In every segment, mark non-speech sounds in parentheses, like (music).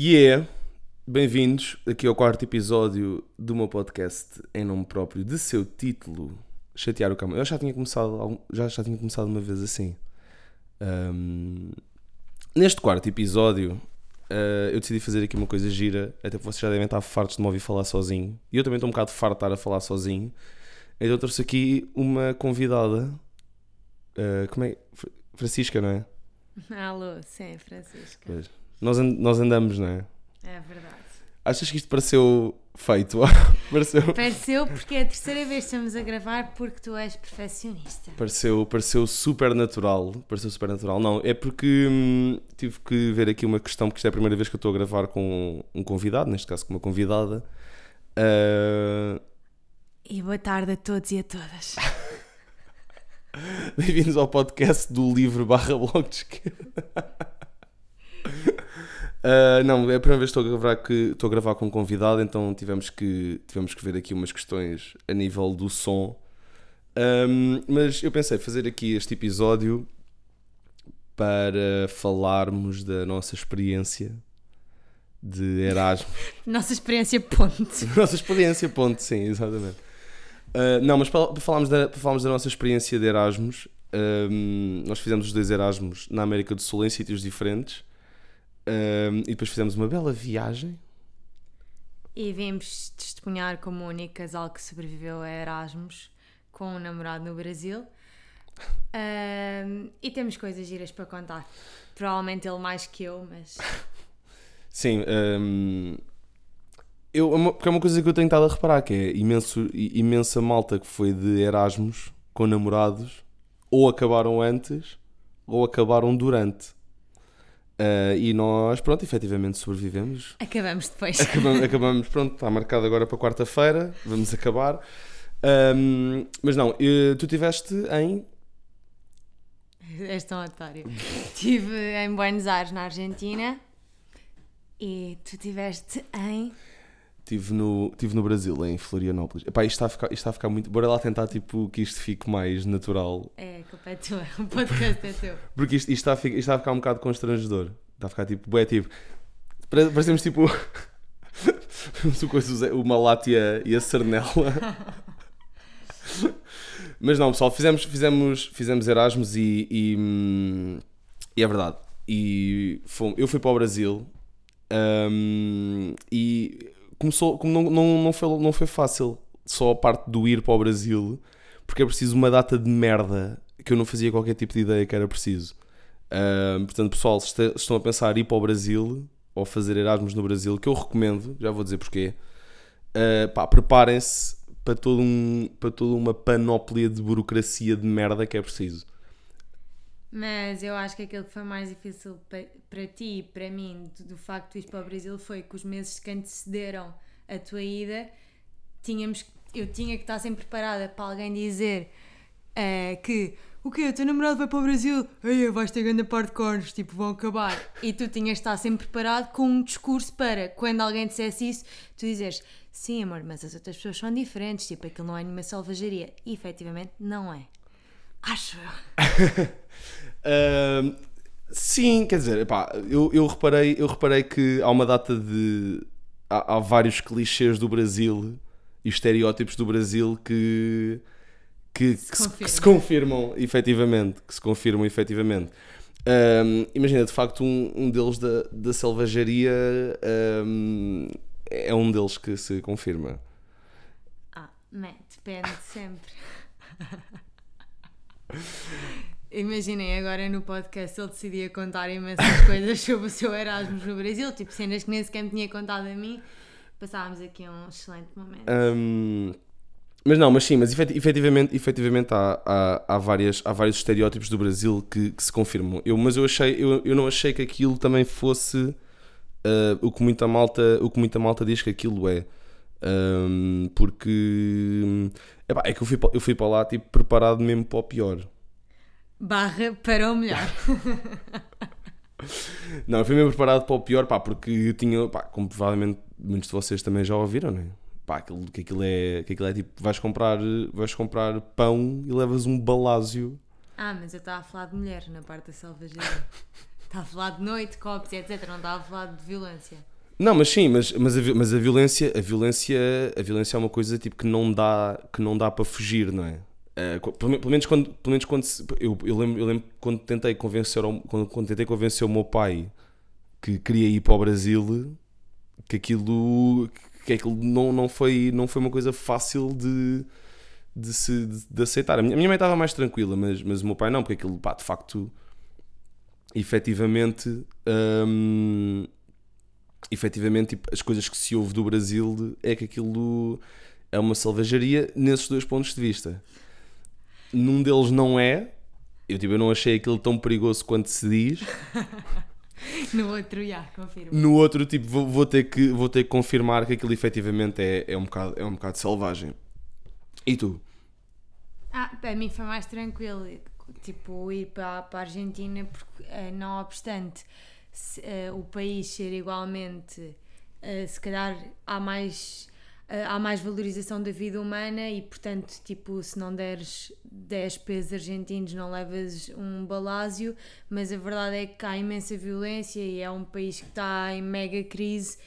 E yeah, é, bem-vindos aqui ao quarto episódio do meu podcast em nome próprio, de seu título, Chatear o Cão. Eu já tinha começado, já, já tinha começado uma vez assim. Um, neste quarto episódio, uh, eu decidi fazer aqui uma coisa gira, até porque vocês já devem estar fartos de me ouvir falar sozinho. E eu também estou um bocado farto de estar a falar sozinho. Então eu trouxe aqui uma convidada. Uh, como é? Francisca, não é? Alô, sim, Francisca. Pois. Nós, and nós andamos, não é? É verdade. Achas que isto pareceu feito? (laughs) pareceu... pareceu porque é a terceira vez que estamos a gravar porque tu és perfeccionista. Pareceu, pareceu super natural. Pareceu super natural. Não, é porque hum, tive que ver aqui uma questão, porque isto é a primeira vez que eu estou a gravar com um convidado, neste caso com uma convidada. Uh... E boa tarde a todos e a todas. (laughs) Bem-vindos ao podcast do livro barra blog de esquerda. Uh, não, é a primeira vez que estou a gravar, que, estou a gravar com um convidado, então tivemos que, tivemos que ver aqui umas questões a nível do som. Um, mas eu pensei fazer aqui este episódio para falarmos da nossa experiência de Erasmus. (laughs) Nossa experiência ponte. (laughs) nossa experiência ponte, sim, exatamente. Uh, não, mas para, para, falarmos da, para falarmos da nossa experiência de Erasmus, um, nós fizemos os dois Erasmus na América do Sul em sítios diferentes. Um, e depois fizemos uma bela viagem. E vimos testemunhar como o único casal que sobreviveu a Erasmus com um namorado no Brasil. Um, e temos coisas giras para contar. Provavelmente ele mais que eu, mas. (laughs) Sim, um, eu, é porque é uma coisa que eu tenho estado a reparar: que é imenso, imensa malta que foi de Erasmus com namorados, ou acabaram antes, ou acabaram durante. Uh, e nós, pronto, efetivamente sobrevivemos. Acabamos depois. Acabamos, acabamos pronto, está marcado agora para quarta-feira, vamos acabar. Um, mas não, tu estiveste em. És tão otário. Estive em Buenos Aires, na Argentina, e tu estiveste em. Estive no, tive no Brasil, em Florianópolis. Epá, isto está, a ficar, isto está a ficar muito. Bora lá tentar tipo, que isto fique mais natural. É, culpa é tua. (laughs) O podcast é teu. Porque isto, isto, está, a ficar, isto está a ficar um bocado constrangedor. Está a ficar tipo. É tipo. Parecemos tipo. (laughs) o Malátia e a Cernela. (laughs) Mas não, pessoal, fizemos, fizemos, fizemos Erasmus e, e, e é verdade. E fomos, eu fui para o Brasil um, e começou, como não, não, não, foi, não foi fácil só a parte do ir para o Brasil, porque é preciso uma data de merda que eu não fazia qualquer tipo de ideia que era preciso. Uh, portanto, pessoal, se estão a pensar ir para o Brasil ou fazer Erasmus no Brasil, que eu recomendo, já vou dizer porquê, uh, preparem-se para, todo um, para toda uma panóplia de burocracia de merda que é preciso. Mas eu acho que aquilo que foi mais difícil para ti e para mim do, do facto de ir para o Brasil foi que os meses que antecederam a tua ida tínhamos, eu tinha que estar sempre preparada para alguém dizer uh, que o quê? O teu namorado vai para o Brasil? Ei, vais ter grande parte de cornos, tipo, vão acabar. E tu tinhas de estar sempre preparado com um discurso para, quando alguém dissesse isso, tu dizeres, sim amor, mas as outras pessoas são diferentes, tipo, aquilo não é nenhuma selvageria. E efetivamente não é. Acho eu. (laughs) uh, sim, quer dizer, epá, eu, eu, reparei, eu reparei que há uma data de. Há, há vários clichês do Brasil e estereótipos do Brasil que. Que, se, que, se, que se, confirmam efetivamente. Que se confirmam efetivamente. Um, imagina, de facto, um, um deles da, da selvageria um, é um deles que se confirma. Ah, man, depende sempre. (laughs) Imaginem agora no podcast ele decidia contar imensas coisas (laughs) sobre o seu Erasmus no Brasil, tipo cenas que nem sequer me tinha contado a mim. Passávamos aqui um excelente momento. Um, mas não, mas sim, mas efetivamente, efetivamente há, há, há, várias, há vários estereótipos do Brasil que, que se confirmam. Eu, mas eu, achei, eu, eu não achei que aquilo também fosse uh, o, que muita malta, o que muita malta diz que aquilo é. Um, porque epá, é que eu fui, eu fui para lá tipo, preparado mesmo para o pior. Barra para o melhor. (laughs) não, eu fui mesmo preparado para o pior, pá, porque eu tinha, pá, como provavelmente muitos de vocês também já ouviram, né? Pá, aquilo, que, aquilo é, que aquilo é tipo, vais comprar, vais comprar pão e levas um balásio. Ah, mas eu estava a falar de mulher na parte da selvageria. Está a falar de noite, copos, etc. Não está a falar de violência. Não, mas sim, mas, mas, a, mas a violência, a violência, a violência é uma coisa tipo que não dá, que não dá para fugir, não é? Eh, pelo, pelo menos quando, pelo menos quando eu, eu lembro, eu lembro quando tentei convencer quando, quando tentei convencer o meu pai que queria ir para o Brasil, que aquilo, que aquilo não, não foi, não foi uma coisa fácil de de, se, de, de aceitar. A minha, a minha mãe estava mais tranquila, mas, mas o meu pai não, porque aquilo, pá, de facto, efetivamente, hum, efetivamente, tipo, as coisas que se ouve do Brasil é que aquilo é uma selvageria nesses dois pontos de vista. Num deles não é, eu, tipo, eu não achei aquilo tão perigoso quanto se diz. (laughs) No outro, já, confirmo. No outro, tipo, vou, vou ter, que, vou ter que confirmar que aquilo efetivamente é, é, um, bocado, é um bocado selvagem. E tu? Ah, para mim foi mais tranquilo, tipo, ir para, para a Argentina, porque eh, não obstante se, eh, o país ser igualmente, eh, se calhar há mais, há mais valorização da vida humana e, portanto, tipo, se não deres 10 pesos argentinos não levas um balásio, mas a verdade é que há imensa violência e é um país que está em mega crise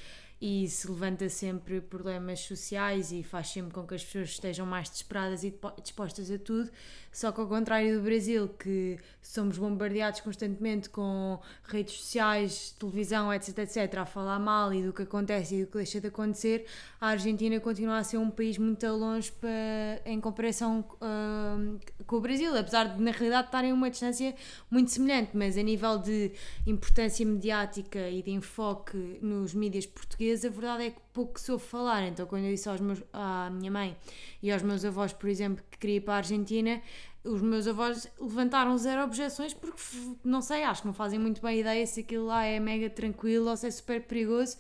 e se levanta sempre problemas sociais e faz sempre com que as pessoas estejam mais desesperadas e dispostas a tudo. Só que ao contrário do Brasil, que somos bombardeados constantemente com redes sociais, televisão, etc, etc, a falar mal e do que acontece e do que deixa de acontecer, a Argentina continua a ser um país muito longe para, em comparação hum, com o Brasil, apesar de na realidade estarem a uma distância muito semelhante, mas a nível de importância mediática e de enfoque nos mídias portugueses, a verdade é que pouco se ouve falar. Então, quando eu disse aos meus, à minha mãe e aos meus avós, por exemplo, que queria ir para a Argentina, os meus avós levantaram zero objeções porque, não sei, acho que não fazem muito bem ideia se aquilo lá é mega tranquilo ou se é super perigoso.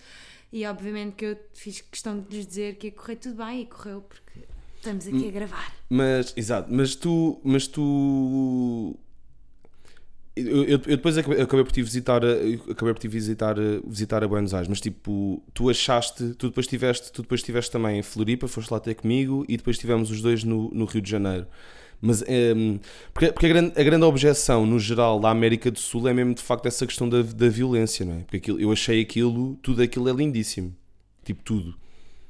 E obviamente que eu fiz questão de lhes dizer que ia correr tudo bem e correu porque estamos aqui a gravar. Mas, exato, mas tu. Mas tu. Eu, eu- depois acabei, por te visitar, acabei por te visitar, a- visitar a Buenos Aires, mas tipo, tu achaste, tu depois tiveste, tu depois tiveste também em Floripa, foste lá ter comigo e depois tivemos os dois no, no Rio de Janeiro. Mas ehm, porque, porque a, grande, a grande objeção no geral da América do Sul é mesmo de facto essa questão da, da violência, não é? Porque aquilo, eu achei aquilo, tudo aquilo é lindíssimo. Tipo, tudo.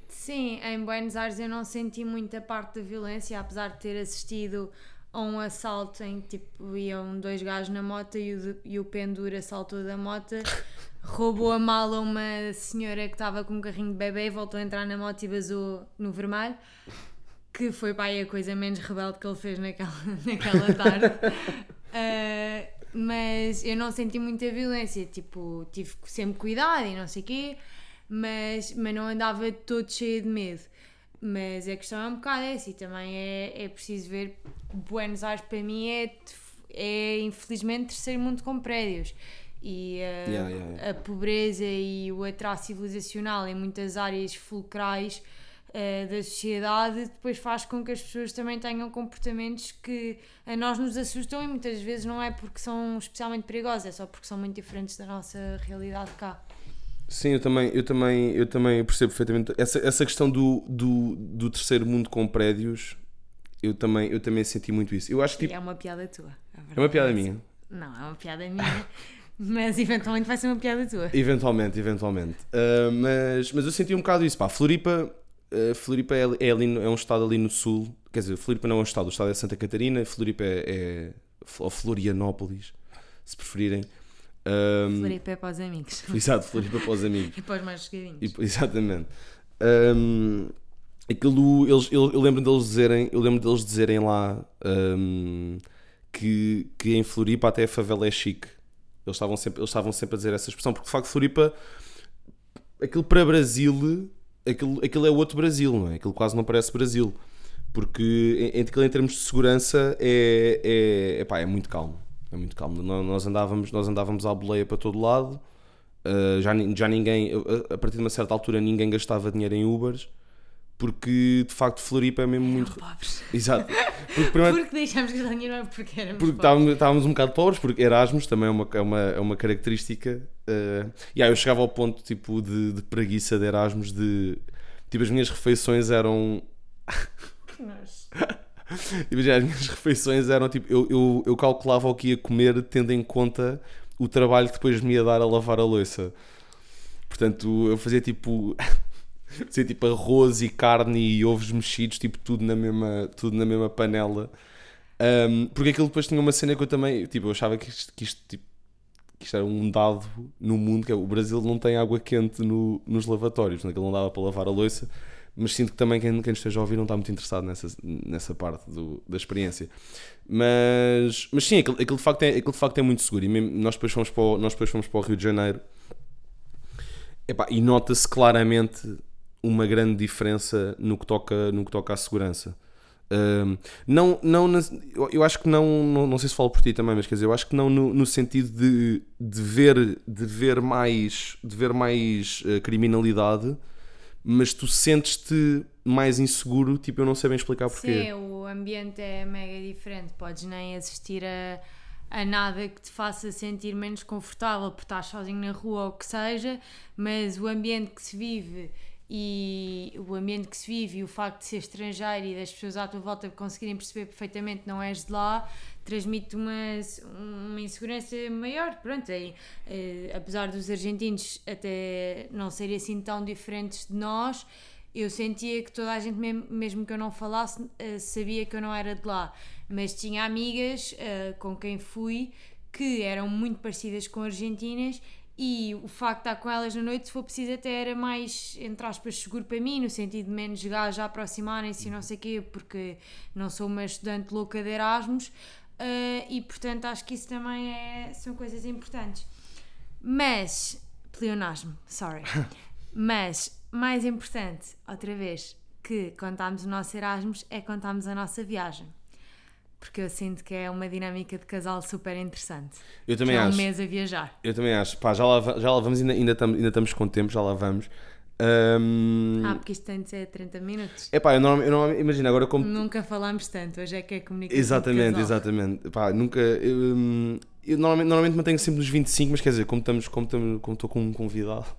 Sim, em Buenos Aires eu não senti muita parte da violência, apesar de ter assistido a um assalto em que tipo, iam dois gajos na moto e o, e o pendura saltou da moto, (laughs) roubou a mala a uma senhora que estava com um carrinho de bebê, voltou a entrar na moto e vazou no vermelho, que foi aí a coisa menos rebelde que ele fez naquela, (laughs) naquela tarde. (laughs) Ah, mas eu não senti muita violência, tipo, tive sempre cuidado e não sei o quê, mas, mas não andava todo cheio de medo. Mas a questão é um bocado essa e também é, é preciso ver. Buenos Aires para mim é, é infelizmente terceiro mundo com prédios. E ah, Yeah, yeah, yeah. a pobreza e o atraso civilizacional em muitas áreas fulcrais eh, da sociedade depois faz com que as pessoas também tenham comportamentos que a nós nos assustam e muitas vezes não é porque são especialmente perigosos, é só porque são muito diferentes da nossa realidade cá. Sim, eu também, eu também, eu também percebo perfeitamente. Essa, essa questão do, do, do terceiro mundo com prédios, eu também, eu também senti muito isso. Eu acho que tipo, é uma piada tua. é uma verdade piada essa. minha. Não, é uma piada minha, (laughs) mas eventualmente vai ser uma piada tua. Eventualmente, eventualmente. Ah, mas, mas eu senti um bocado isso. Pá, Floripa, ah, Floripa é, é, ali, é um estado ali no sul. Quer dizer, Floripa não é um estado, o estado é Santa Catarina. Floripa é, é ou Florianópolis, se preferirem. Ah, Floripa é para os amigos (laughs) Exato, Floripa para os amigos. (laughs) e para os mais chegadinhos. Exatamente. Ahm, aquilo, eles, eu, eu lembro deles dizerem, eu lembro deles dizerem lá ahm, que, que em Floripa até a favela é chique. Eles estavam sempre, eles estavam sempre a dizer essa expressão, porque de facto Floripa, aquilo para Brasil, aquilo, aquilo é outro Brasil, não é? Aquilo quase não parece Brasil. Porque em, em, em termos de segurança é, é, epá, é muito calmo. É muito calmo. Nós, nós andávamos, nós andávamos à boleia para todo lado. Uh, já, já ninguém, a- partir de uma certa altura, ninguém gastava dinheiro em Ubers porque de facto Floripa é mesmo muito. Pobres. (laughs) Exato. Porque, primeiro, Porque deixámos gastar dinheiro não é porque éramos porque pobres. estávamos, estávamos um bocado pobres, porque Erasmus também é uma, é uma, é uma característica. Uh, e aí eu chegava ao ponto tipo, de, de preguiça de Erasmus, de tipo, as minhas refeições eram. Que nojo. (laughs) Imagina, as minhas (laughs) refeições eram tipo. Eu, eu, eu calculava o que ia comer tendo em conta o trabalho que depois me ia dar a lavar a louça. Portanto, eu fazia tipo. (laughs) fazia tipo arroz e carne e ovos mexidos, tipo tudo na mesma, tudo na mesma panela. Um, porque aquilo depois tinha uma cena que eu também. Tipo, eu achava que isto, que isto, tipo, que isto era um dado no mundo, que é o Brasil não tem água quente no, nos lavatórios, naquilo não dava para lavar a louça mas sinto que também quem, quem esteja a ouvir não está muito interessado nessa, nessa parte do, da experiência. Mas, mas sim, aquilo, aquilo, de facto é, aquilo de facto é muito seguro. E mesmo, nós, depois fomos para o, nós depois fomos para o Rio de Janeiro e nota-se claramente uma grande diferença no que toca, no que toca à segurança. Um, não, não, eu acho que não, não, não sei se falo por ti também, mas quer dizer, eu acho que não no, no sentido de, de, ver, de ver mais, de ver mais uh, criminalidade, mas tu sentes-te mais inseguro, tipo, eu não sei bem explicar porquê. Sim, o ambiente é mega diferente, podes nem assistir a, a nada que te faça sentir menos confortável por estar sozinho na rua ou o que seja, mas o ambiente que se vive e o ambiente que se vive e o facto de ser estrangeiro e das pessoas à tua volta conseguirem perceber perfeitamente que não és de lá, transmite uma, uma insegurança maior. Pronto, aí, eh, apesar dos argentinos até não serem assim tão diferentes de nós, eu sentia que toda a gente, mesmo, que eu não falasse, eh, sabia que eu não era de lá. Mas tinha amigas eh, com quem fui que eram muito parecidas com argentinas e o facto de estar com elas na noite, se for preciso, até era mais, entre aspas, seguro para mim, no sentido de menos gajos a aproximarem-se e não sei o quê, porque não sou uma estudante louca de Erasmus uh, e, portanto, acho que isso também é, são coisas importantes. Mas, pleonasmo, sorry. (laughs) Mas, mais importante, outra vez, que contámos o nosso Erasmus é contámos a nossa viagem porque eu sinto que é uma dinâmica de casal super interessante. Eu também que é acho. um mês a viajar. Eu também acho. Pá, já lá, já lá vamos, ainda, ainda, estamos, ainda estamos com tempo, já lá vamos. Um... Ah, porque isto tem de ser 30 minutos. É pá, eu não imagino agora como. Nunca falámos tanto, hoje é que é comunicação. Exatamente, exatamente. Pá, nunca. Eu, hum, eu, normalmente, normalmente mantenho sempre nos 25, mas quer dizer, como estamos, como estamos, como estou com um convidado. (laughs)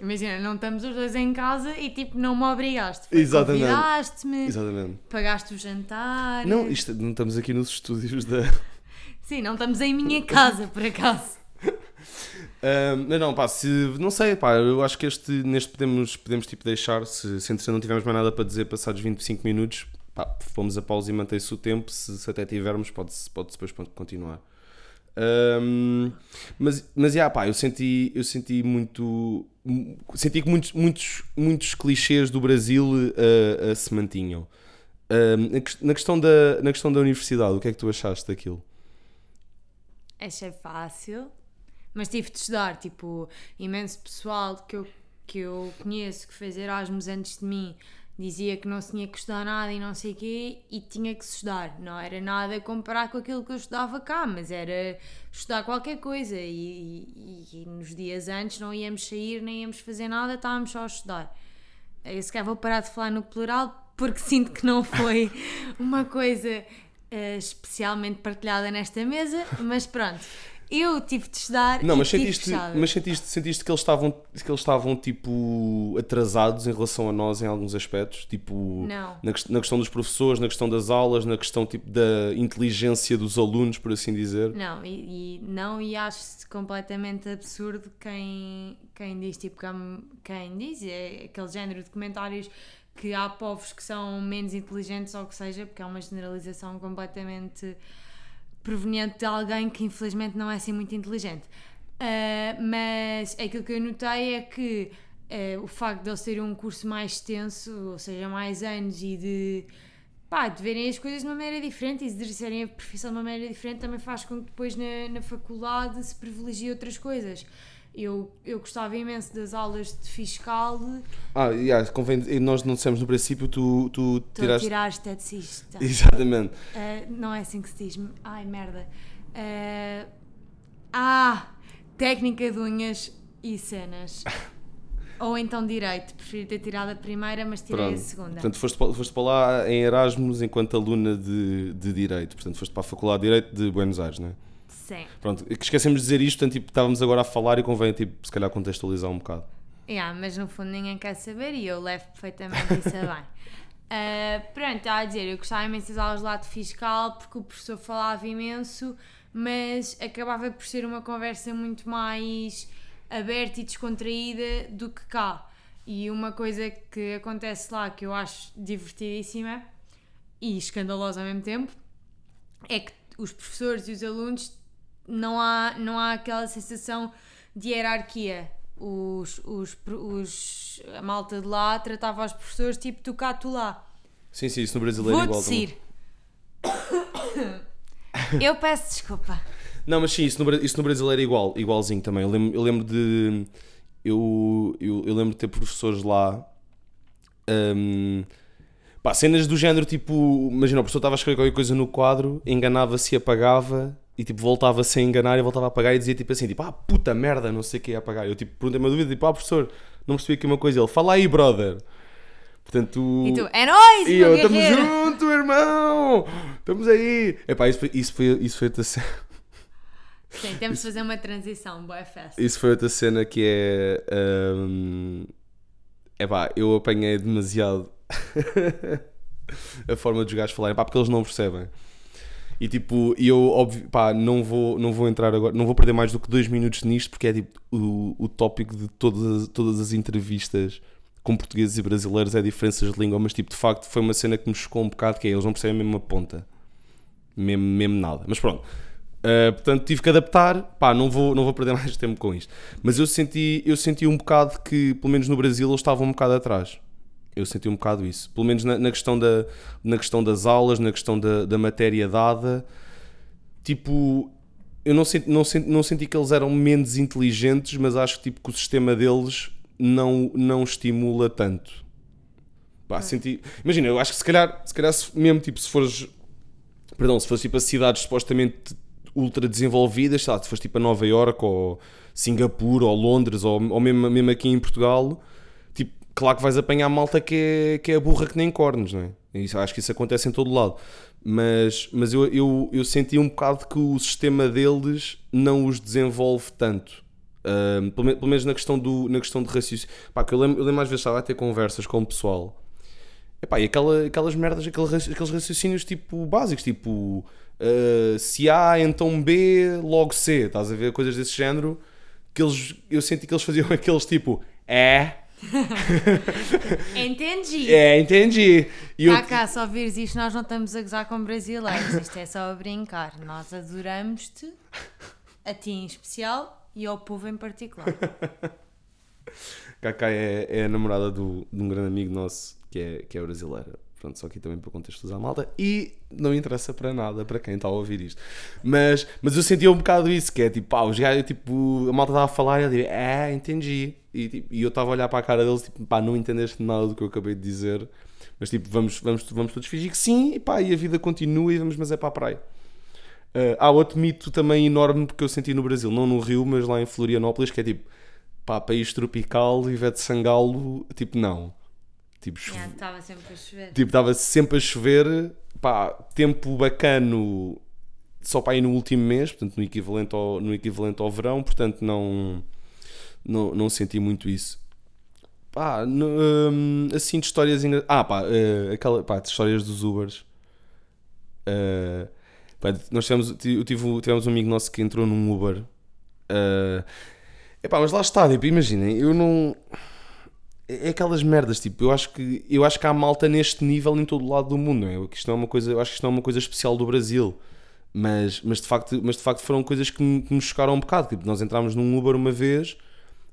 Imagina, não estamos os dois em casa e tipo, não me obrigaste. Exatamente. Convidaste-me, Exatamente. pagaste o jantar. Não, isto, não estamos aqui nos estúdios da. Sim, não estamos em minha casa, por acaso. (laughs) Não, pá, se, não sei, pá, eu acho que este, neste podemos, podemos tipo deixar, se, se não tivermos mais nada para dizer passados 25 minutos, pá, fomos a pausa e mantém-se o tempo, se, se até tivermos pode-se pode depois continuar. Um, mas, mas, yeah, pá, eu senti, eu senti muito, senti que muitos, muitos, muitos clichês do Brasil uh, uh, se mantinham. na, questão da, na questão da universidade, o que é que tu achaste daquilo? Achei fácil, mas tive de estudar. Tipo, imenso pessoal que eu, que eu conheço que fez Erasmus antes de mim dizia que não se tinha que estudar nada e não sei o quê, e tinha que se estudar. Não era nada comparar com aquilo que eu estudava cá, mas era estudar qualquer coisa. E, e, e nos dias antes não íamos sair, nem íamos fazer nada, estávamos só a estudar. Eu se calhar vou parar de falar no plural, porque (laughs) sinto que não foi uma coisa uh, especialmente partilhada nesta mesa, mas pronto. Eu tive de estudar não, mas sentiste, mas sentiste, sentiste que eles estavam que eles estavam tipo atrasados em relação a nós em alguns aspectos, tipo. Na, na questão dos professores, na questão das aulas, na questão tipo da inteligência dos alunos, por assim dizer. Não, e, e não e acho completamente absurdo quem quem diz tipo quem diz é aquele género de comentários que há povos que são menos inteligentes ou o que seja, porque é uma generalização completamente proveniente de alguém que infelizmente não é assim muito inteligente. Uh, mas aquilo que eu notei é que uh, o facto de eles terem um curso mais extenso, ou seja, mais anos e de, pá, de verem as coisas de uma maneira diferente e exercerem a profissão de uma maneira diferente também faz com que depois na, na faculdade se privilegie outras coisas. Eu, eu gostava imenso das aulas de fiscal. Ah, yeah, convém, nós não dissemos no princípio, tu, tu tiraste. tirar esteticista. (laughs) Exatamente. Uh, não é assim que se diz. Ai, merda. Uh, ah, técnica de unhas e cenas. (laughs) Ou então direito, preferi ter tirado a primeira, mas tirei Pronto. a segunda. Portanto, foste para, foste para lá em Erasmus enquanto aluna de, de Direito. Portanto, foste para a Faculdade de Direito de Buenos Aires, não é? Sim. Pronto, esquecemos de dizer isto, portanto, tipo, estávamos agora a falar e convém, tipo, se calhar contextualizar um bocado. Yeah, mas no fundo ninguém quer saber e eu levo perfeitamente isso a bem. (laughs) Ah, pronto, estava a dizer, eu gostava imenso das aulas de lado fiscal porque o professor falava imenso, mas acabava por ser uma conversa muito mais aberta e descontraída do que cá. E uma coisa que acontece lá que eu acho divertidíssima e escandalosa ao mesmo tempo é que os professores e os alunos não há, não há aquela sensação de hierarquia. Os, os, os, a malta de lá tratava os professores tipo tu cá, tu lá. Sim, sim, isso no brasileiro é Vou igual também. descer. Eu peço desculpa. Não, mas sim, isso no, isso no brasileiro é igual, igualzinho também. Eu lembro, eu lembro de. Eu, eu, eu lembro de ter professores lá. hum, pá, cenas do género tipo. Imagina, o professor estava a escrever qualquer coisa no quadro, enganava-se e apagava. E tipo, voltava-se a enganar e voltava a apagar e dizia tipo assim: tipo, ah, puta merda, não sei o que ia apagar. Eu tipo, perguntei uma dúvida, tipo, ah, professor, não percebi aqui uma coisa. Ele, fala aí, brother. Portanto. E tu, é nóis, E eu, estamos junto, irmão! Estamos aí! Epá, isso foi, isso foi, isso foi outra cena. Sim, temos de fazer uma transição, boa festa. Isso foi outra cena que é. hum, epá, eu apanhei demasiado (laughs) a forma dos gajos falarem, pá, porque eles não percebem. E tipo, eu, óbvio, pá, não vou, não vou entrar agora, não vou perder mais do que dois minutos nisto, porque é tipo o, o tópico de todas, as- todas as entrevistas com portugueses e brasileiros é diferenças de língua, mas tipo, de facto foi uma cena que me chocou um bocado, que é, eles não percebem mesmo uma ponta. Mesmo, mesmo nada. Mas pronto. Uh, portanto, tive que adaptar. Pá, não vou, não vou perder (laughs) mais tempo com isto. Mas eu senti, eu senti um bocado que, pelo menos no Brasil, eles estavam um bocado atrás. Eu senti um bocado isso. Pelo menos na, na questão, da, na questão das aulas, na questão da, da matéria dada. Tipo, eu não senti, não, senti, não senti que eles eram menos inteligentes, mas acho que, tipo, que o sistema deles não, não estimula tanto. Pá, senti... Imagina, eu acho que se calhar, se calhar se- mesmo tipo, se fores perdão, se fosse tipo a cidades supostamente ultra desenvolvidas, sei lá, se fosse tipo a Nova York ou Singapura ou Londres ou, ou mesmo, mesmo aqui em Portugal, claro que vais apanhar malta que é, que é burra que nem cornos, não é? Isso, acho que isso acontece em todo lado. Mas, mas eu, eu, eu senti um bocado que o sistema deles não os desenvolve tanto. Ahm, pelo, pelo menos na questão, do, na questão de raciocínio. Pá, que eu lembro, eu lembro às vezes estava a ter conversas com o pessoal Epá, e aquela, aquelas merdas, aquele raci- aqueles raciocínios tipo básicos, tipo uh, se A, então B, logo C, estás a ver? Coisas desse género que eles, eu senti que eles faziam (laughs) aqueles tipo é, (laughs) Entendi. é, entendi. E eu, Cá, se ouvires isto, nós não estamos a gozar com brasileiros. Isto é só a brincar. Nós adoramos-te, a ti em especial e ao povo em particular. (laughs) Kaká é, é a namorada do, de um grande amigo nosso que é, que é brasileira. Pronto, só aqui também para contextualizar a malta. E não interessa para nada para quem está a ouvir isto. Mas, mas eu sentia um bocado isso, que é tipo, pá, os gajos, tipo, a malta estava a falar e eu digo, é, entendi. E, tipo, e eu estava a olhar para a cara deles, tipo, pá, não entendeste nada do que eu acabei de dizer. Mas tipo, vamos, vamos, vamos todos fingir que sim, e pá, e a vida continua e vamos, mas é para a praia. Uh, há outro mito também enorme que eu senti no Brasil, não no Rio, mas lá em Florianópolis, que é tipo, pá, país tropical, Ivete Sangalo, tipo, não. Tipo, chove- Yeah, Estava sempre a chover. tipo, estava sempre a chover, pá, tempo bacano só para ir no último mês, portanto, no equivalente ao, no equivalente ao verão, portanto, não, não, não senti muito isso. Pá, no- hum, assim de histórias engra... Ah, pá, eh, aquela, pá, de histórias dos Ubers. Eh, pá, nós tivemos, eu tive, tivemos um amigo nosso que entrou num Uber. Eh, epá, mas lá está, tipo, imaginem, eu não. É aquelas merdas, tipo, eu acho que eu acho que há malta neste nível em todo o lado do mundo, não é? Isto não é uma coisa, eu acho que isto não é uma coisa especial do Brasil. Mas, mas, de facto, mas de facto foram coisas que me, que me chocaram um bocado. Tipo, nós entrámos num Uber uma vez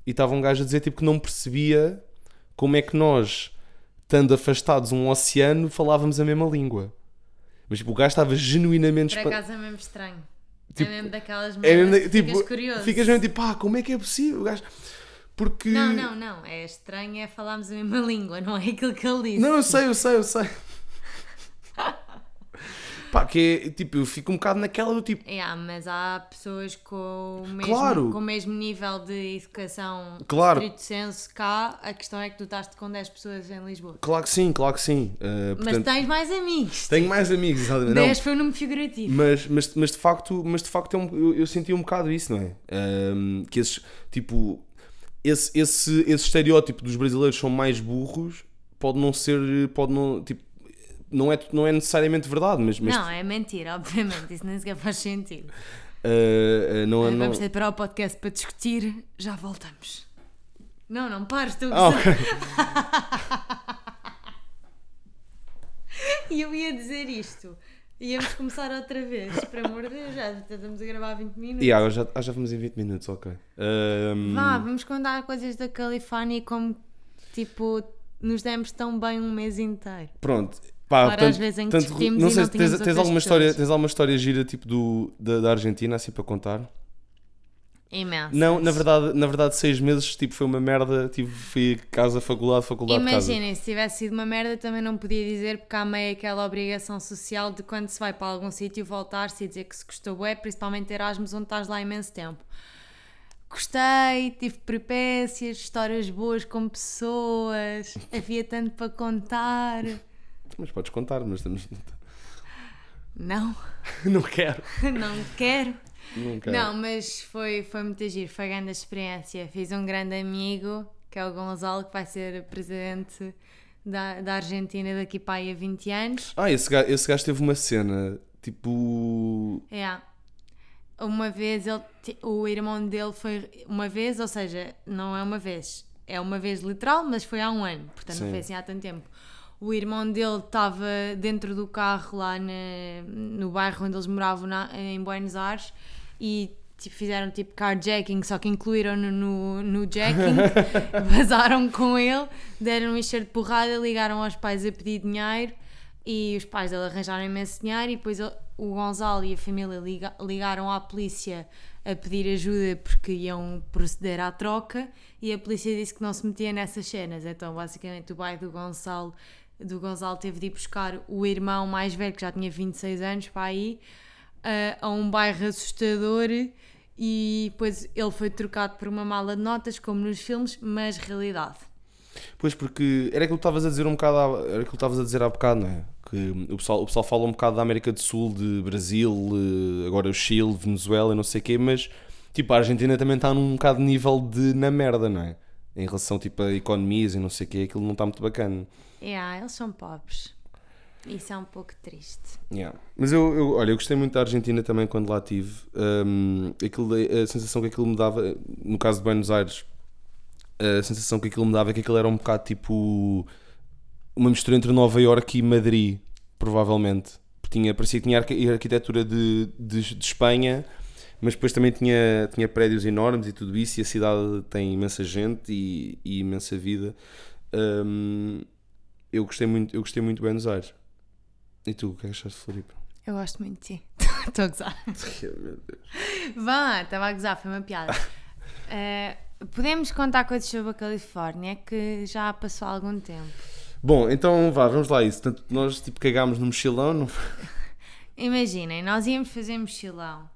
e estava um gajo a dizer tipo, que não percebia como é que nós, estando afastados um oceano, falávamos a mesma língua. Mas tipo, o gajo estava genuinamente Por acaso é mesmo estranho. Tipo, é mesmo daquelas É merdas mesmo, que tipo, ficas curioso. ficas mesmo tipo, pá, como é que é possível? O gajo... Porque. Não, não, não. É estranho é falarmos a mesma língua, não é aquilo que ele disse. Não, eu sei, eu sei, eu sei. (laughs) Pá, que é tipo, eu fico um bocado naquela do tipo, Yeah, mas há pessoas com o mesmo, Claro. com o mesmo nível de educação Claro. estrito senso cá. A questão é que tu estás com 10 pessoas em Lisboa. claro que sim, claro que sim. Uh, Mas portanto, tens mais amigos. tenho mais amigos, exatamente. Não, 10 foi um número figurativo. mas, mas, mas de facto, mas de facto é um- eu, eu senti um bocado isso, não é? Um, que esses, tipo, esse, esse, esse estereótipo dos brasileiros são mais burros pode não ser, pode não, tipo, não é, não é necessariamente verdade, mas, mas Não, é mentira, obviamente. Isso nem sequer faz sentido. uh, uh, não, Ai, não, Vamos ter de parar o podcast para discutir. Já voltamos. Não, não pares, estou a Ah, gozar. ok. (laughs) E eu ia dizer isto. Íamos começar outra vez. Por amor de Deus, já estamos a gravar 20 minutos. E agora já, ah, já vamos em 20 minutos, ok. Um, Vá, vamos contar coisas da Califórnia e como, tipo, nos demos tão bem um mês inteiro. Pronto. Pá, Claro, às vezes em que discutimos não e sei não tens, tens alguma pessoas. história, tens alguma história gira tipo do, da, da Argentina assim para contar? Imenso. Não, na verdade, na verdade seis meses tipo foi uma merda, tipo fui casa, faculdade, faculdade. Imaginem, se tivesse sido uma merda também não podia dizer porque há meio aquela obrigação social de quando se vai para algum sítio voltar-se e dizer que se gostou é, principalmente Erasmus onde estás lá imenso tempo. Gostei, tive peripécias, histórias boas com pessoas, (laughs) havia tanto para contar. Mas podes contar, mas estamos... Não, (laughs) não quero. (laughs) não quero. Não quero. Não, mas foi, foi muito giro, foi grande experiência. Fiz um grande amigo, que é o Gonzalo, que vai ser presidente da, da Argentina daqui para aí a 20 anos. Ah, esse gajo, esse gajo teve uma cena tipo. É. Uma vez ele, o irmão dele foi uma vez, ou seja, não é uma vez, é uma vez literal, mas foi há um ano, portanto não Sim. foi assim há tanto tempo. O irmão dele estava dentro do carro lá na- no bairro onde eles moravam na- em Buenos Aires e tipo, fizeram tipo carjacking, só que incluíram-no no, no jacking, (laughs) (laughs) vazaram com ele, deram um encher de porrada, ligaram aos pais a pedir dinheiro e os pais dele arranjaram imenso dinheiro e depois ele- o Gonzalo e a família liga- ligaram à polícia a pedir ajuda porque iam proceder à troca e a polícia disse que não se metia nessas cenas. Então, basicamente, o pai do Gonçalo, do Gonçalo teve de ir buscar o irmão mais velho, que já tinha 26 anos, para aí, a, a um bairro assustador e depois ele foi trocado por uma mala de notas, como nos filmes, mas realidade. Pois porque era aquilo que estavas a dizer um bocado, há- era aquilo que estavas a dizer há bocado, não é? Que o pessoal, o pessoal fala um bocado da América do Sul, de Brasil, eh, agora o Chile, Venezuela, e não sei o quê, mas tipo a Argentina também está num bocado de nível de na merda, não é? Em relação tipo a economias e não sei o quê, aquilo não está muito bacana. Yeah, eles são pobres. Isso é um pouco triste. Yeah. Mas eu, eu, olha, eu gostei muito da Argentina também quando lá estive. Um, aquilo, a sensação que aquilo me dava, no caso de Buenos Aires, a sensação que aquilo me dava é que aquilo era um bocado tipo uma mistura entre Nova Iorque e Madrid, provavelmente. Porque tinha, parecia que tinha arqui- arquitetura de, de, de Espanha, mas depois também tinha, tinha prédios enormes e tudo isso, e a cidade tem imensa gente e, e imensa vida. Um, eu gostei muito, eu gostei muito de Buenos Aires. E tu, o que é que achaste de Floripa? Eu gosto muito de ti. (laughs) Estou a gozar. (laughs) Meu Deus. Vá, estava a gozar, foi uma piada. (laughs) Eh, podemos contar coisas sobre a Califórnia que já passou algum tempo. Bom, então vá, vamos lá isso. Portanto, nós tipo cagámos no mochilão, não Imaginem, nós íamos fazer mochilão.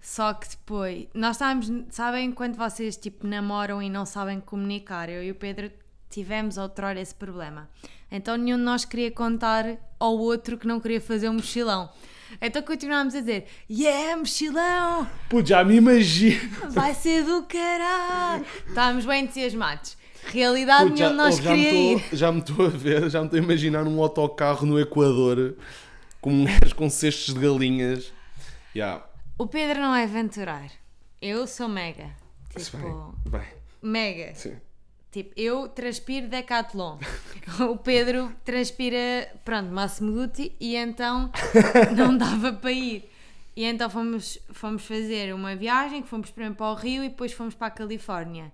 Só que depois, nós estávamos, sabem quando vocês tipo namoram e não sabem comunicar? Eu e o Pedro tivemos outrora esse problema. Então nenhum de nós queria contar ao outro que não queria fazer um mochilão. Então continuámos a dizer: Yeah, mochilão! Putz, já me imagino. Vai ser do caralho! Estávamos bem entusiasmados. Realidade, nenhum de nós oh, já queria estou- ir. Já me estou a ver, já me estou a imaginar num autocarro no Equador com um gajo com cestos de galinhas. Yeah. O Pedro não é aventureiro. Eu sou mega. Bem, Tipo, bem, mega. sim. Tipo, eu transpiro Decathlon. (laughs) o Pedro transpira, pronto, Máximo Duty e então (laughs) não dava para ir. E então fomos, fomos fazer uma viagem, que fomos primeiro para o Rio e depois fomos para a Califórnia.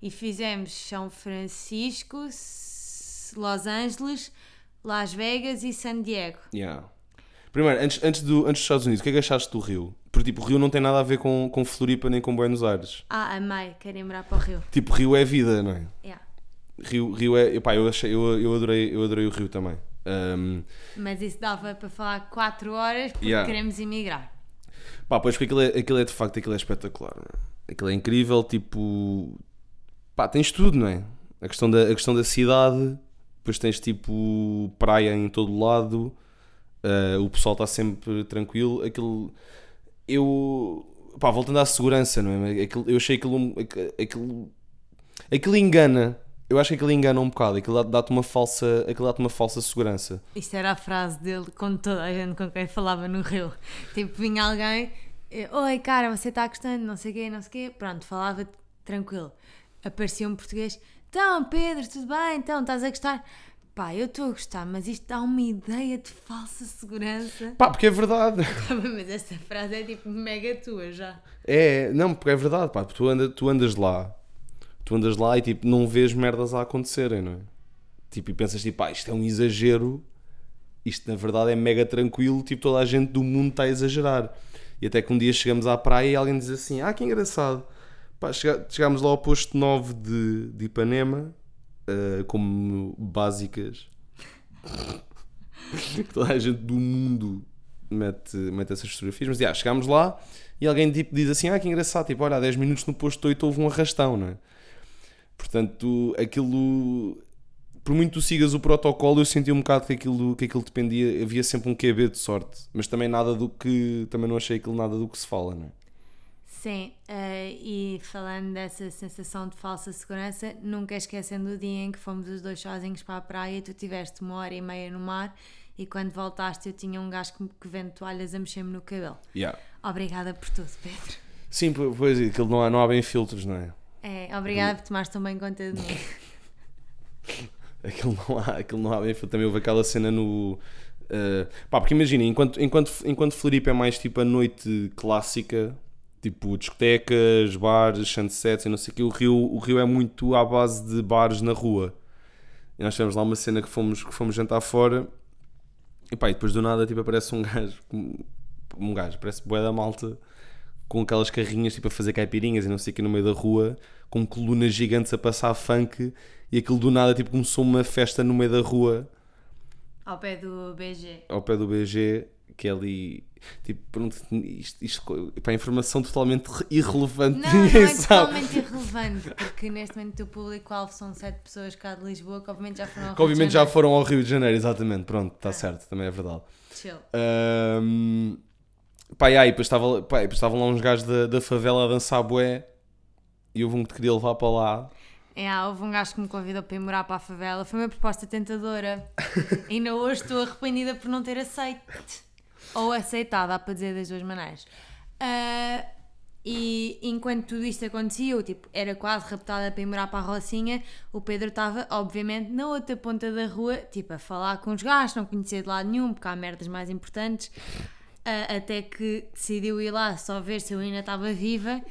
E fizemos São Francisco, Los Angeles, Las Vegas e San Diego. Yeah. Primeiro, antes, antes, do, antes dos Estados Unidos, o que é que achaste do Rio? Porque tipo, o Rio não tem nada a ver com, com Floripa nem com Buenos Aires. Ah, amei, quero ir morar para o Rio. Tipo, Rio é vida, não é? Yeah. Rio, Rio é. Epá, eu, achei, eu, eu, adorei, eu adorei o Rio também. Um, Mas isso dava para falar 4 horas porque Yeah. queremos emigrar. Pá, pois porque aquilo é, aquilo é de facto aquilo é espetacular. não é? Aquilo é incrível, tipo. Pá, tens tudo, não é? A questão da, a questão da cidade, depois tens tipo praia em todo o lado, ah, o pessoal está sempre tranquilo. Aquilo. Eu. Pá, voltando à segurança, não é? Aquilo, eu achei aquilo. aqu- Aquilo, aquilo engana. Eu acho que aquilo engana um bocado, aquilo dá- dá-te uma falsa, aquilo dá-te uma falsa segurança. Isto era a frase dele com toda a gente com quem falava no Rio. Tipo, vinha alguém, eh, oi cara, você está gostando, não sei o quê, não sei o quê. Pronto, falava tranquilo. Aparecia um português, então Pedro, tudo bem? Então, estás a gostar? Pá, eu estou a gostar, mas isto dá uma ideia de falsa segurança. Pá, porque é verdade. (laughs) mas esta frase é tipo mega tua já. É, não, porque é verdade, pá, porque tu, anda, tu andas lá, tu andas lá e tipo, não vês merdas a acontecerem, não é? Tipo, e pensas tipo, pá, isto é um exagero, isto na verdade é mega tranquilo, tipo, toda a gente do mundo está a exagerar. E até que um dia chegamos à praia e alguém diz assim, ah, que engraçado, pá, chega- chegámos lá ao posto 9 de, de Ipanema, ah, como básicas, toda a gente do mundo mete, mete essas fotografias, mas já, chegámos lá e alguém tipo, diz assim: Ah, que engraçado, tipo, olha, há 10 minutos no posto 8 houve um arrastão, não é? Portanto, aquilo, por muito tu sigas o protocolo, eu senti um bocado que aquilo, que aquilo dependia, havia sempre um QB de sorte, mas também nada do que, também não achei aquilo nada do que se fala, não é? Sim, eh, e falando dessa sensação de falsa segurança, nunca esquecendo o dia em que fomos os dois sozinhos para a praia e tu tiveste uma hora e meia no mar e quando voltaste eu tinha um gajo que, vende toalhas a mexer-me no cabelo. Yeah. Obrigada por tudo, Pedro. Sim, po- pois, aquilo não há, não há bem filtros, não é? É, obrigada por tomares tão bem conta de mim. (laughs) Aquilo não há, aquilo não há bem feito. Também houve aquela cena no. eh, pá, porque imagina, enquanto, enquanto, enquanto Floripa é mais tipo a noite clássica, tipo discotecas, bares, sunsets e não sei o que, o Rio, o Rio é muito à base de bares na rua. E nós tivemos lá uma cena que fomos, que fomos jantar fora. E pá, e depois do nada tipo, aparece um (laughs) gajo, um, gajo, parece bué da malta com aquelas carrinhas tipo a fazer caipirinhas e não sei o que no meio da rua, com colunas gigantes a passar funk. E aquilo do nada tipo começou uma festa no meio da rua. Ao pé do BG. ao pé do BG que é ali tipo pronto, isto, isto para informação totalmente re- irrelevante Não, não é (laughs) totalmente irrelevante, porque neste momento o teu público-alvo são sete pessoas cá de Lisboa que obviamente já foram ao que obviamente Rio de já Janeiro. foram ao Rio de Janeiro exatamente pronto está certo também é verdade Chill. Ahm, pá, e aí, depois estava, estavam lá uns gajos da, da favela a dançar bué e houve um que te queria levar para lá É, houve um gajo que me convidou para ir morar para a favela. Foi uma proposta tentadora. e (laughs) ainda hoje estou arrependida por não ter aceito. Ou aceitado, dá para dizer das duas maneiras. Ah, e enquanto tudo isto acontecia, eu tipo, era quase raptada para ir morar para a Rocinha, o Pedro estava, obviamente, na outra ponta da rua, tipo, a falar com os gajos, não conhecia de lado nenhum, porque há merdas mais importantes. Ah, até que decidiu ir lá só ver se eu ainda estava viva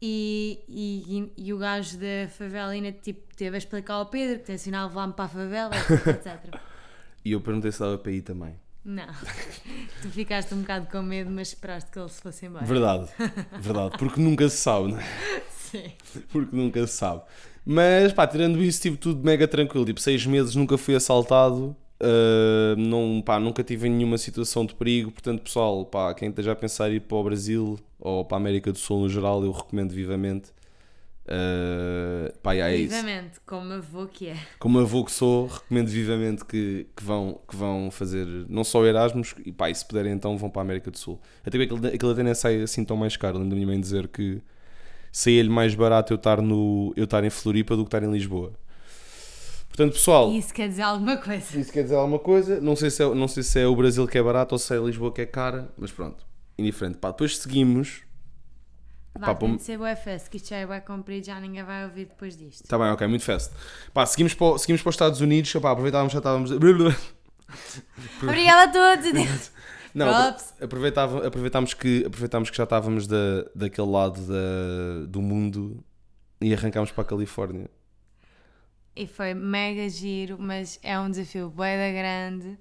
e, e, e o gajo da favela ainda tipo, teve a explicar ao Pedro que tencionava levar-me para a favela, etc. (laughs) e eu perguntei se dava para ir também Não, (laughs) tu ficaste um bocado com medo, mas esperaste que ele se fosse embora. verdade, (laughs) verdade porque nunca se sabe, não é? Sim. porque nunca se sabe. Mas pá, tirando isso, tive tudo mega tranquilo. Tipo, seis meses nunca fui assaltado, ah, não, pá, nunca tive nenhuma situação de perigo. Portanto, pessoal, pá, quem esteja a pensar em ir para o Brasil ou para a América do Sul no geral, eu recomendo vivamente. Ah, pá, é isso. Vivamente, como avô que é. Como avô que sou, recomendo vivamente que, que, vão, que vão fazer não só Erasmus, e pá, e se puderem então vão para a América do Sul. Até porque aquilo, aquilo até nem sai assim tão mais caro. Lembro da minha mãe dizer que saía-lhe mais barato eu estar, no, eu estar em Floripa do que estar em Lisboa. Portanto, pessoal, isso quer dizer alguma coisa. isso quer dizer alguma coisa. Não sei, se é, não sei se é o Brasil que é barato ou se é Lisboa que é cara, mas pronto, indiferente. Pá, depois seguimos. Vá, Pá, tem de ser bué fest, que isto já é bué comprido, já ninguém vai ouvir depois disto. Tá bem, ok, muito fast. Pá, seguimos para, seguimos para os Estados Unidos. Pá, aproveitávamos já estávamos. (laughs) Obrigada a todos! (laughs) Não, Props. apro- aproveitava, aproveitámos, que, aproveitámos que já estávamos da, daquele lado da, do mundo e arrancámos para a Califórnia. E foi mega giro, mas é um desafio bué da grande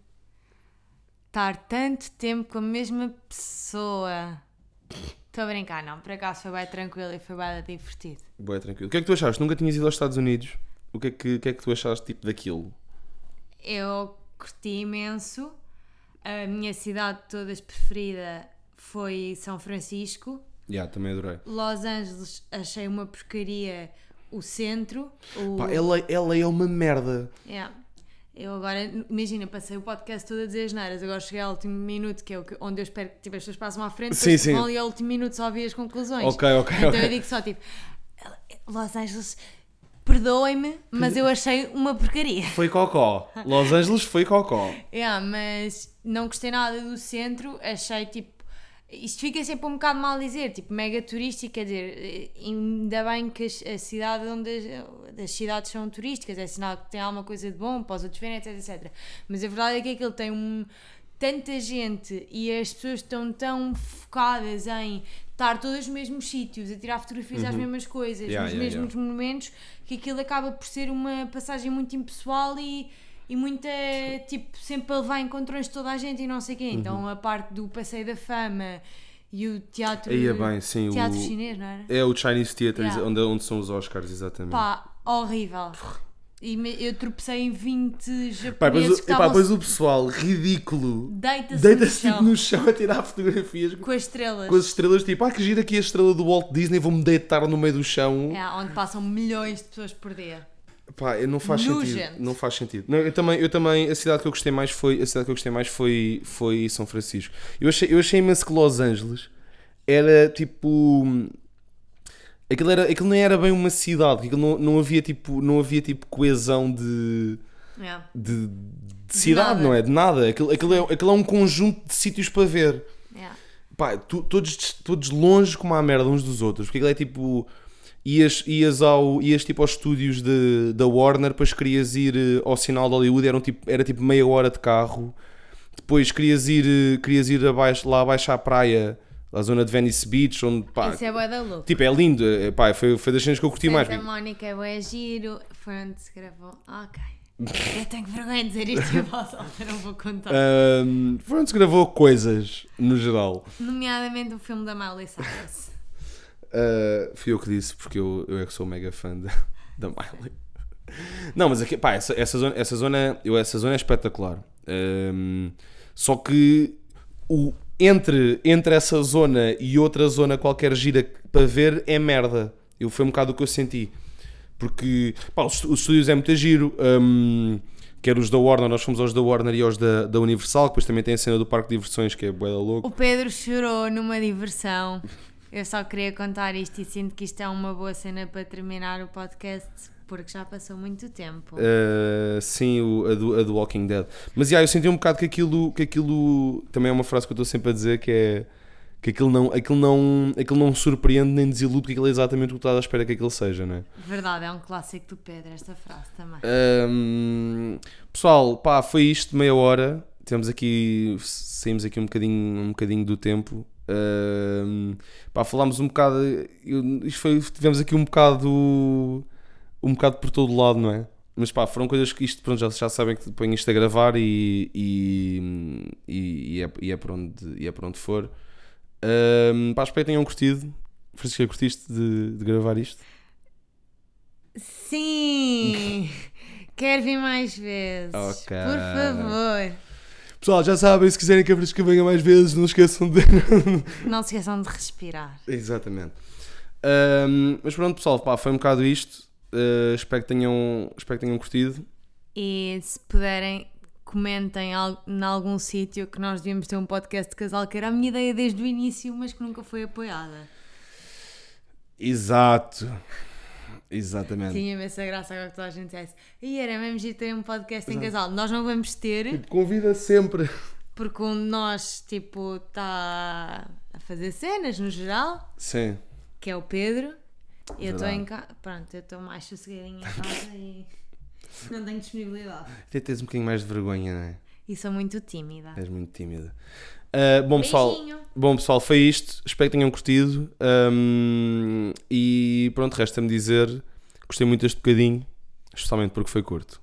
estar tanto tempo com a mesma pessoa. Estou a brincar, não. Por acaso foi bem tranquilo e foi bem divertido. Boa, tranquilo. O que é que tu achaste? Nunca tinhas ido aos Estados Unidos? O que é que, o que, é que tu achaste tipo daquilo? Eu curti imenso. A minha cidade de todas preferida foi São Francisco. Já, também adorei. Los Angeles achei uma porcaria o centro. O... Pá, ela, ela é uma merda. Yeah. Eu agora, imagina, passei o podcast todo a dizer as neiras, agora cheguei ao último minuto, que é o que, onde eu espero que tipo, as pessoas passem à frente, Sim, sim. vão ali ao último minuto só ouvir as conclusões. Ok, ok, Então ok. eu digo só tipo, Los Angeles, perdoem-me, mas eu achei uma porcaria. Foi cocó. Los Angeles foi cocó. Yeah, mas não gostei nada do centro, achei tipo. Isto fica sempre um bocado mal dizer, tipo, mega turístico, quer dizer, ainda bem que a cidade onde as, cidades são turísticas, é sinal que tem alguma coisa de bom para os outros verem, etc, etc. Mas a verdade é que aquilo tem um, tanta gente e as pessoas estão tão focadas em estar todos nos mesmos sítios, a tirar fotografias às mesmas coisas, Yeah, nos yeah, mesmos monumentos, que aquilo acaba por ser uma passagem muito impessoal e, e muita, tipo, sempre a levar encontrões de toda a gente e não sei o quê. Então a parte do Passeio da Fama e o teatro, Aí é bem, sim. teatro o... chinês, não era? É o Chinese Theatre, Yeah. onde, onde são os Oscars, exatamente. Pá, horrível. E me- eu tropecei em 20 Pá, depois, japoneses o- que epá, estavam depois o pessoal ridículo deita-se deita-se no tipo, chão no chão a tirar fotografias com as estrelas. com as estrelas, tipo, ah, que gira aqui a estrela do Walt Disney, vou-me deitar no meio do chão. É, onde passam milhões de pessoas por dia. Pá, não faz sentido. Nojento. Não faz sentido. Não, eu também, eu também, a cidade que eu gostei mais foi, a cidade que eu gostei mais foi, foi São Francisco. Eu achei, eu achei imenso que Los Angeles era tipo aquilo, era, aquilo nem era bem uma cidade, aquilo não, não havia tipo, não havia tipo coesão de É. de, de cidade, nada. não é? De nada. Aquilo, aquilo, é, aquilo é um conjunto de sítios para ver. É. Pá, tu- todos, todos longe como a merda uns dos outros. Porque aquilo é tipo. Ias, ias, ao, ias tipo aos estúdios de, da Warner, depois querias ir eh, ao sinal de Hollywood, era, um tipo, era tipo meia hora de carro. Depois querias ir, eh, querias ir abaixo, lá abaixo à praia, à zona de Venice Beach, onde pá, Isso é bué da louco. tipo, é lindo. eh, Pá, foi, foi das cenas que eu curti mais. Santa Mónica é bué giro. Foi onde se gravou. Ok. Eu tenho vergonha de dizer isto em voz alta, não vou contar. Ahm, foi onde se gravou coisas, no geral. Nomeadamente o filme da Miley Cyrus. Uh, fui eu que disse, porque eu, eu é que sou mega fã da, da Miley. Não, mas aqui, pá, essa, essa, zona, essa, zona, eu, essa zona é espetacular. Um, só que o, entre, entre essa zona e outra zona qualquer gira para ver é merda. Eu, foi um bocado o que eu senti. Porque pá, os, os estúdios é muito giro. Um, quer os da Warner, nós fomos aos da Warner e aos da, da Universal. Depois também tem a cena do Parque de Diversões que é bué da louco. O Pedro chorou numa diversão. Eu só queria contar isto e sinto que isto é uma boa cena para terminar o podcast porque já passou muito tempo. Uh, sim, o, a, do, a do Walking Dead. Mas yeah, eu senti um bocado que aquilo, que aquilo também é uma frase que eu estou sempre a dizer que é que aquilo não, aquilo não, aquilo não surpreende nem desilude porque aquilo é exatamente o que estás à espera que aquilo seja, não é? Verdade, é um clássico do Pedro esta frase também. Um, pessoal, pá, foi isto, meia hora. Temos aqui, saímos aqui um bocadinho, um bocadinho do tempo. Um, pá, falámos um bocado. eu- isto foi, tivemos aqui um bocado, um bocado por todo lado, não é? Mas pá, foram coisas que isto, pronto, já, já sabem que ponho isto a gravar e, e, e, é, e, é por onde, e é por onde for. Um, pá, espero que tenham curtido. Francisca, curtiste de, de gravar isto? Sim! (laughs) Quero vir mais vezes. Ok. Por favor. Pessoal, já sabem, se quiserem que a Francisca venha mais vezes, não esqueçam de. (laughs) Não se esqueçam de respirar. Exatamente. Ahm, mas pronto, pessoal, pá, foi um bocado isto. Uh, espero, que tenham, espero que tenham curtido. E se puderem, comentem em algum sítio que nós devíamos ter um podcast de casal, que era a minha ideia desde o início, mas que nunca foi apoiada. Exato. Exatamente. Tinha imensa graça agora que toda a gente dissesse. E era mesmo giro ter um podcast em casal. Nós não vamos ter, Convida sempre. porque um de nós, tipo, está a fazer cenas no geral, Sim. que é o Pedro. E eu estou em casa. Pronto, eu estou mais sossegadinha em casa (laughs) e não tenho disponibilidade. Até tens um bocadinho mais de vergonha, não é? E sou muito tímida. És muito tímida. Uh, bom, pessoal, Beijinho. bom, pessoal, foi isto. Espero que tenham curtido. Um, e pronto, resta-me dizer: gostei muito deste bocadinho, especialmente porque foi curto.